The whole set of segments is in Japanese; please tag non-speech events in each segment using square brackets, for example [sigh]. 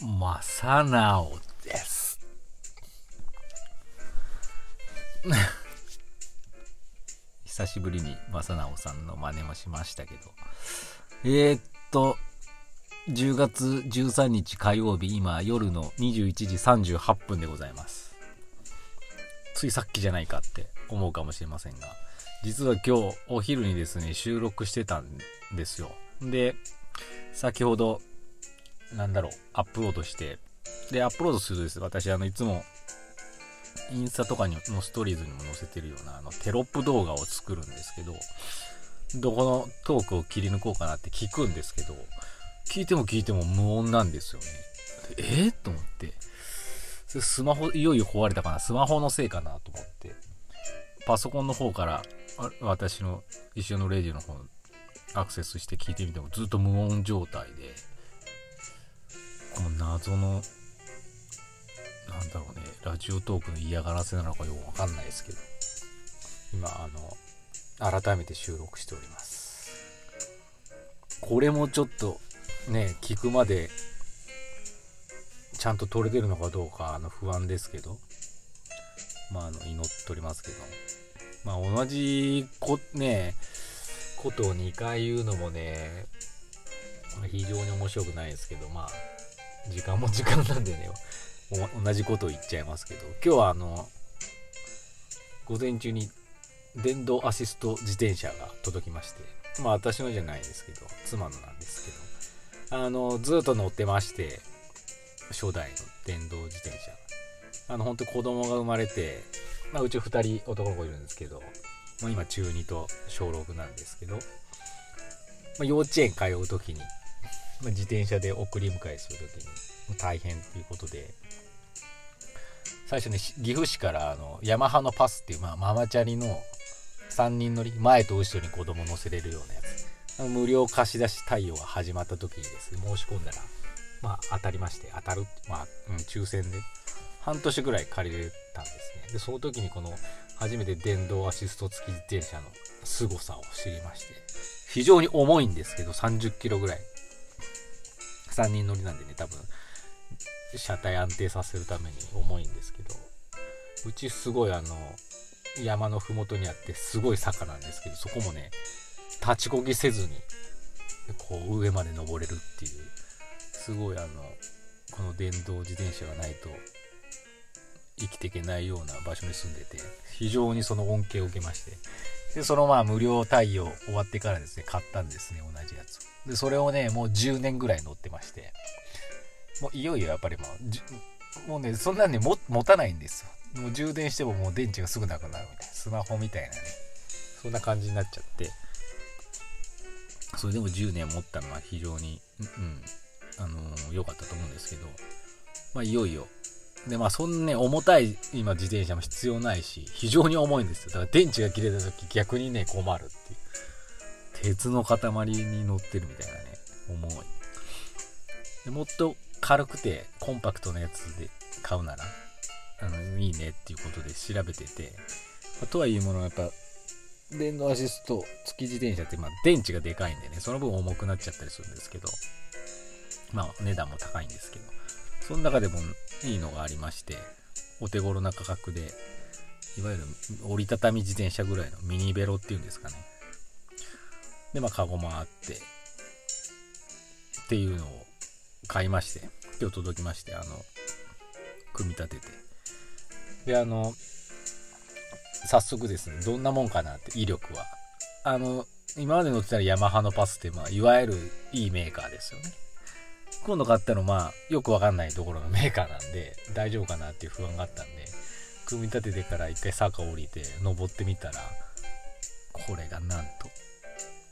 正直です。久しぶりに正直さんの真似もしましたけど。えー、っと、10月13日火曜日、今夜の21時38分でございます。ついさっきじゃないかって思うかもしれませんが、実は今日お昼にですね、収録してたんですよ。で、先ほど、なんだろう、アップロードして、で、アップロードするとですね、私、あの、いつも、インスタとかにのストーリーズにも載せてるような、あの、テロップ動画を作るんですけど、どこのトークを切り抜こうかなって聞くんですけど、聞いても聞いても無音なんですよね。え？ー、と思って。スマホ、いよいよ壊れたかなスマホのせいかなと思って。パソコンの方から、私の一緒のレディの方アクセスして聞いてみてもずっと無音状態で、この謎の、なんだろうね、ラジオトークの嫌がらせなのかよくわかんないですけど、今、あの、改めて収録しております。これもちょっと、ね、聞くまで、ちゃんと撮れてるのかどうか、あの、不安ですけど、まあ、あの、祈っておりますけど、まあ、同じこ、ね、ことを2回言うのもね、非常に面白くないですけど、まあ、時間も時間なんでね、同じことを言っちゃいますけど、今日はあの、午前中に電動アシスト自転車が届きまして、まあ私のじゃないですけど、妻のなんですけど、あの、ずっと乗ってまして、初代の電動自転車。あの、本当子供が生まれて、まあうち2人男の子いるんですけど、まあ、今中2と小6なんですけど、まあ、幼稚園通う時に、ま、自転車で送り迎えする時に大変っていうことで。最初ね岐阜市からあのヤマハのパスっていう、まあ、ママチャリの3人乗り前と後ろに子供乗せれるようなやつ。無料貸し出し対応が始まった時にですね申し込んだらまあ当たりまして当たるまあ、うん、抽選で半年ぐらい借りれたんですね。でその時にこの初めて電動アシスト付き自転車の凄さを知りまして非常に重いんですけど30キロぐらい。3人乗りなんでね多分車体安定させるために重いんですけどうちすごいあの山の麓にあってすごい坂なんですけどそこもね立ちこぎせずにこう上まで登れるっていうすごいあのこの電動自転車がないと生きていけないような場所に住んでて非常にその恩恵を受けましてでそのまあ無料対応終わってからですね買ったんですね同じやつでそれをねもう10年ぐらい乗ってもういよいよやっぱりもうもうねそんなんねも持たないんですよ。もう充電してももう電池がすぐなくなるみたいな。スマホみたいなね。そんな感じになっちゃって。それでも10年持ったのは非常にうんあの良、かったと思うんですけど。まあいよいよ。で、まあそんなね、重たい今自転車も必要ないし、非常に重いんですよ。だから電池が切れた時逆にね、困るっていう。鉄の塊に乗ってるみたいなね、重い。でもっと軽くてコンパクトなやつで買うなら、あの、いいねっていうことで調べてて、まあ、とはいえものやっぱ、電動アシスト付き自転車って、まあ電池がでかいんでね、その分重くなっちゃったりするんですけど、まあ値段も高いんですけど、その中でもいいのがありまして、お手頃な価格で、いわゆる折りたたみ自転車ぐらいのミニベロっていうんですかね。で、まあ、カゴもあって、っていうのを買いまして、今日届きまして、あの、組み立てて。で、あの、早速ですね、どんなもんかなって、威力は。あの、今まで乗ってたヤマハのパスって、まあ、いわゆるいいメーカーですよね。今度買ったのまあよくわかんないところのメーカーなんで大丈夫かなっていう不安があったんで組み立ててから一回坂降りて登ってみたらこれがなんと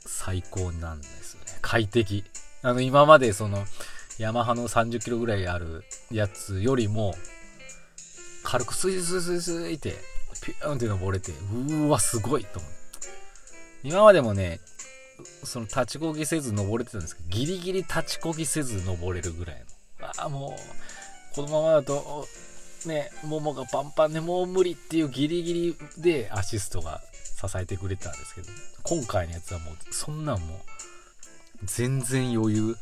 最高なんですよね快適あの今までそのヤマハの30キロぐらいあるやつよりも軽くスイスイスイスイってピューンって登れてうーわすごいと思って今までもねその立ちこぎせず登れてたんですけど、ギリギリ立ちこぎせず登れるぐらいの。ああ、もう、このままだと、ね、ももがパンパンでもう無理っていうギリギリでアシストが支えてくれたんですけど、今回のやつはもう、そんなんもう、全然余裕。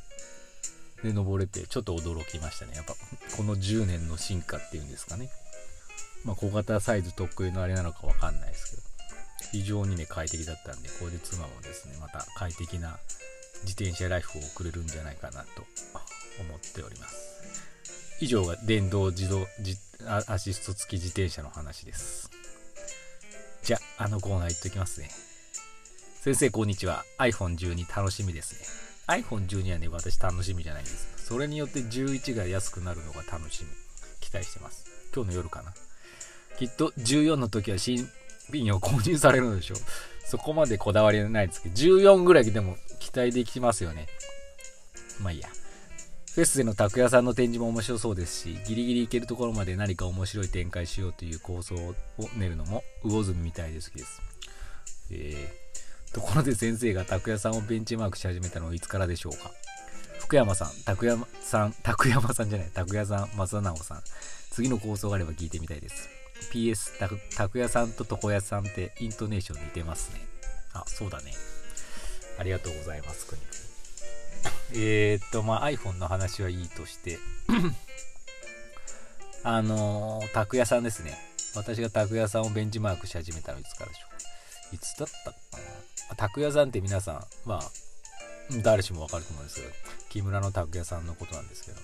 で登れてちょっと驚きましたね。やっぱこの10年の進化っていうんですかね。まあ小型サイズ特有のあれなのかわかんないですけど。非常にね快適だったんでこれで妻もですねまた快適な自転車ライフを送れるんじゃないかなと思っております。以上が電動自動アシスト付き自転車の話です。じゃああのコーナー行っときますね。先生こんにちは。iPhone12 楽しみですね。iPhone12 はね私楽しみじゃないんですそれによって11が安くなるのが楽しみ。期待してます。今日の夜かな。きっと14の時は新品を購入されるのでしょう。そこまでこだわりはないですけど14ぐらいでも期待できますよね。まあいいや。フェスでの拓也さんの展示も面白そうですし、ギリギリ行けるところまで何か面白い展開しようという構想を練るのも魚住みたいで好きです。えー、ところで先生が拓也さんをベンチマークし始めたのはいつからでしょうか？福山さん、拓也さん、拓山さんじゃない、拓也さん、松直さん。次の構想があれば聞いてみたいです。PS、拓也さんと床屋さんってイントネーション似てますね。あ、そうだね。ありがとうございます、くにくに。えー、っと、まあ、iPhone の話はいいとして [coughs] あのー、拓也さんですね。私が拓也さんをベンチマークし始めたのいつからでしょう。いつだったかな？拓也さんって皆さん、まあ、誰しもわかると思うんですけど、木村の拓也さんのことなんですけど、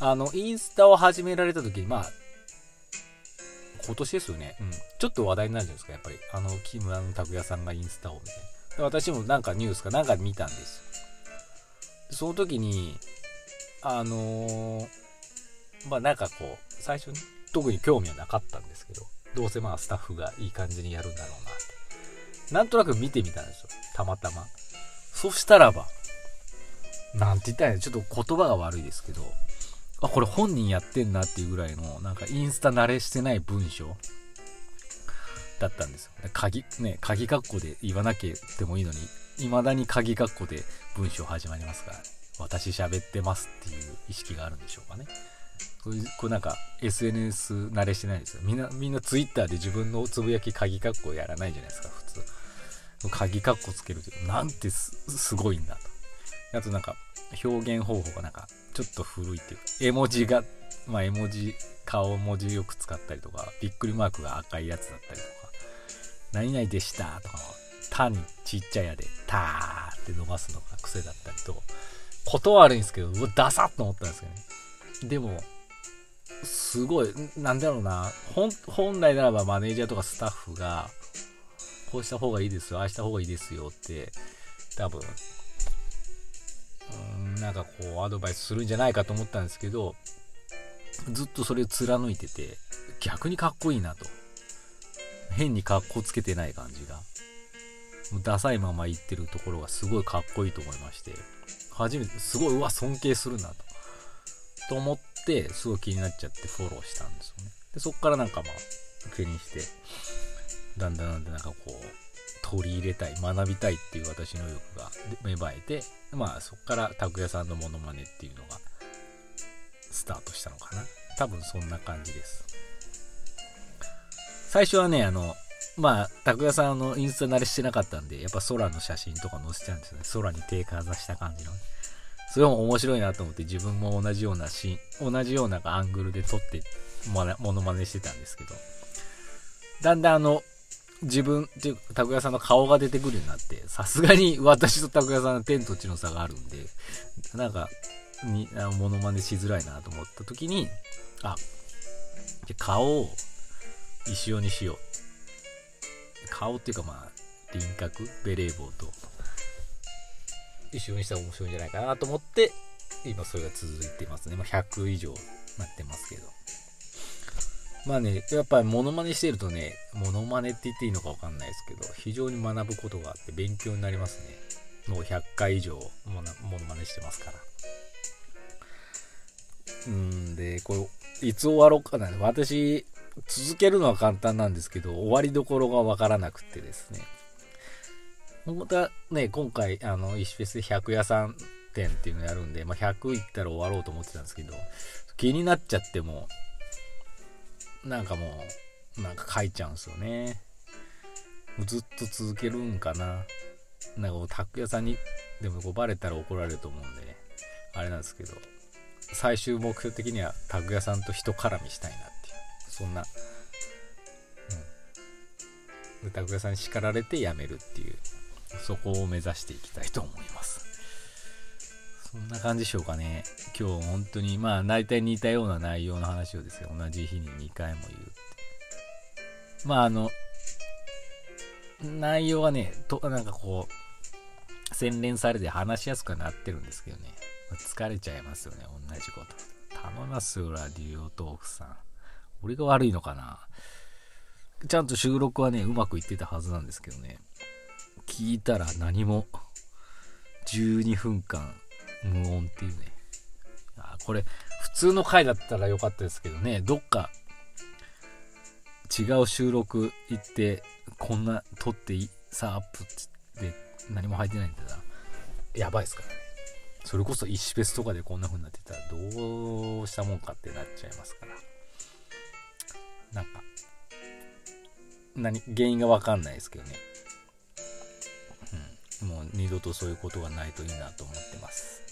あの、インスタを始められた時に、まあ、今年ですよね。うん。ちょっと話題になるじゃないですか、やっぱり。あの、木村の拓也さんがインスタをみたいな。私もなんかニュースかなんか見たんですその時に、あのー、まあなんかこう、最初に特に興味はなかったんですけど、どうせまあスタッフがいい感じにやるんだろうな。なんとなく見てみたんですよ。たまたま。そしたらば、なんて言ったらいいのちょっと言葉が悪いですけど、あ、これ本人やってんなっていうぐらいの、なんかインスタ慣れしてない文章だったんですよ。鍵、ね、鍵括弧で言わなきゃてもいいのに、未だに鍵括弧で文章始まりますから、ね、私喋ってますっていう意識があるんでしょうかね。こういう、こうなんか SNS 慣れしてないですよ。みんな、みんな Twitter で自分のつぶやき鍵括弧やらないじゃないですか、普通。鍵括弧つけるという、なんてすごいんだと。あとなんか、表現方法がなんか、ちょっと古いっていうか、絵文字が、まあ絵文字、顔文字よく使ったりとか、びっくりマークが赤いやつだったりとか、何々でしたとか、たにちっちゃいやで、たーって伸ばすのが癖だったりと、ことは悪いんですけど、うわ、ダサッと思ったんですけどね。でも、すごい、なんだろうな、本来ならばマネージャーとかスタッフが、こうした方がいいですよ、ああした方がいいですよって、多分、うんなんかこうアドバイスするんじゃないかと思ったんですけどずっとそれを貫いてて逆にかっこいいなと。変に格好つけてない感じが。ダサいまま言ってるところがすごいかっこいいと思いまして。初めてすごいうわ尊敬するなと。と思ってすごい気になっちゃってフォローしたんですよね。でそっからなんかまあ気にして。だんだんだんだんなんかこう取り入れたい、学びたいっていう私の欲が芽生えて、まあそこから拓也さんのモノマネっていうのがスタートしたのかな。多分そんな感じです。最初はね、あの、まあ、拓也さんのインスタ慣れしてなかったんで、やっぱ空の写真とか載せちゃうんですよね。空に手かざした感じの、それも面白いなと思って自分も同じようなシーン、同じようなアングルで撮ってモノマネしてたんですけど、だんだんあの、自分っていうか、拓也さんの顔が出てくるようになって、さすがに私と拓也さんの天と地の差があるんで、なんか、に、あの、モノマネしづらいなと思った時に、あ、じゃ顔を石尾にしよう。顔っていうかまあ、輪郭、ベレー帽と、石尾にしたら面白いんじゃないかなと思って、今それが続いてますね。まあ、100以上なってますけど。まあね、やっぱりモノマネしてるとね、モノマネって言っていいのかわかんないですけど、非常に学ぶことがあって勉強になりますね。もう100回以上モノマネしてますから。うんで、これ、いつ終わろうかな。私、続けるのは簡単なんですけど、終わりどころがわからなくてですね。本当はね、今回、あの、石フェスで100屋さん店っていうのやるんで、まあ、100行ったら終わろうと思ってたんですけど、気になっちゃっても、なんかもう、なんか書いちゃうんですよね。ずっと続けるんかな。なんかもう、拓也さんに、でもこうバレたら怒られると思うんでね。あれなんですけど、最終目標的にはタグ屋さんと人絡みしたいなっていう、そんな、うん。タグ屋さんに叱られて辞めるっていう、そこを目指していきたいと思います。そんな感じでしょうかね。今日本当に、まあ大体似たような内容の話をですよ。同じ日に2回も言うって。まああの、内容はね、と、なんかこう、洗練されて話しやすくなってるんですけどね。疲れちゃいますよね、同じこと。頼みますよ、ラディオトークさん。俺が悪いのかなちゃんと収録はね、うまくいってたはずなんですけどね。聞いたら何も、12分間無音っていうね。あ、これ、普通の回だったらよかったですけどね、どっか、違う収録行って、こんな撮っていい、さあアップって何も入ってないんだな。やばいっすからね。それこそ石フェスとかでこんな風になってたらどうしたもんかってなっちゃいますから。なんか、何、原因がわかんないですけどね。うん。もう二度とそういうことがないといいなと思ってます。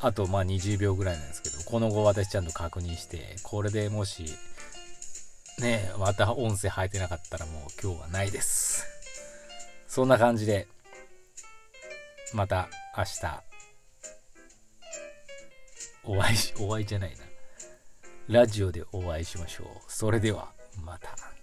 あと、まあ20秒ぐらいなんですけど、この後私ちゃんと確認して、これでもし、ねまた音声入ってなかったらもう今日はないです。そんな感じで、また明日、お会いし、お会いじゃないな。ラジオでお会いしましょう。それでは、また。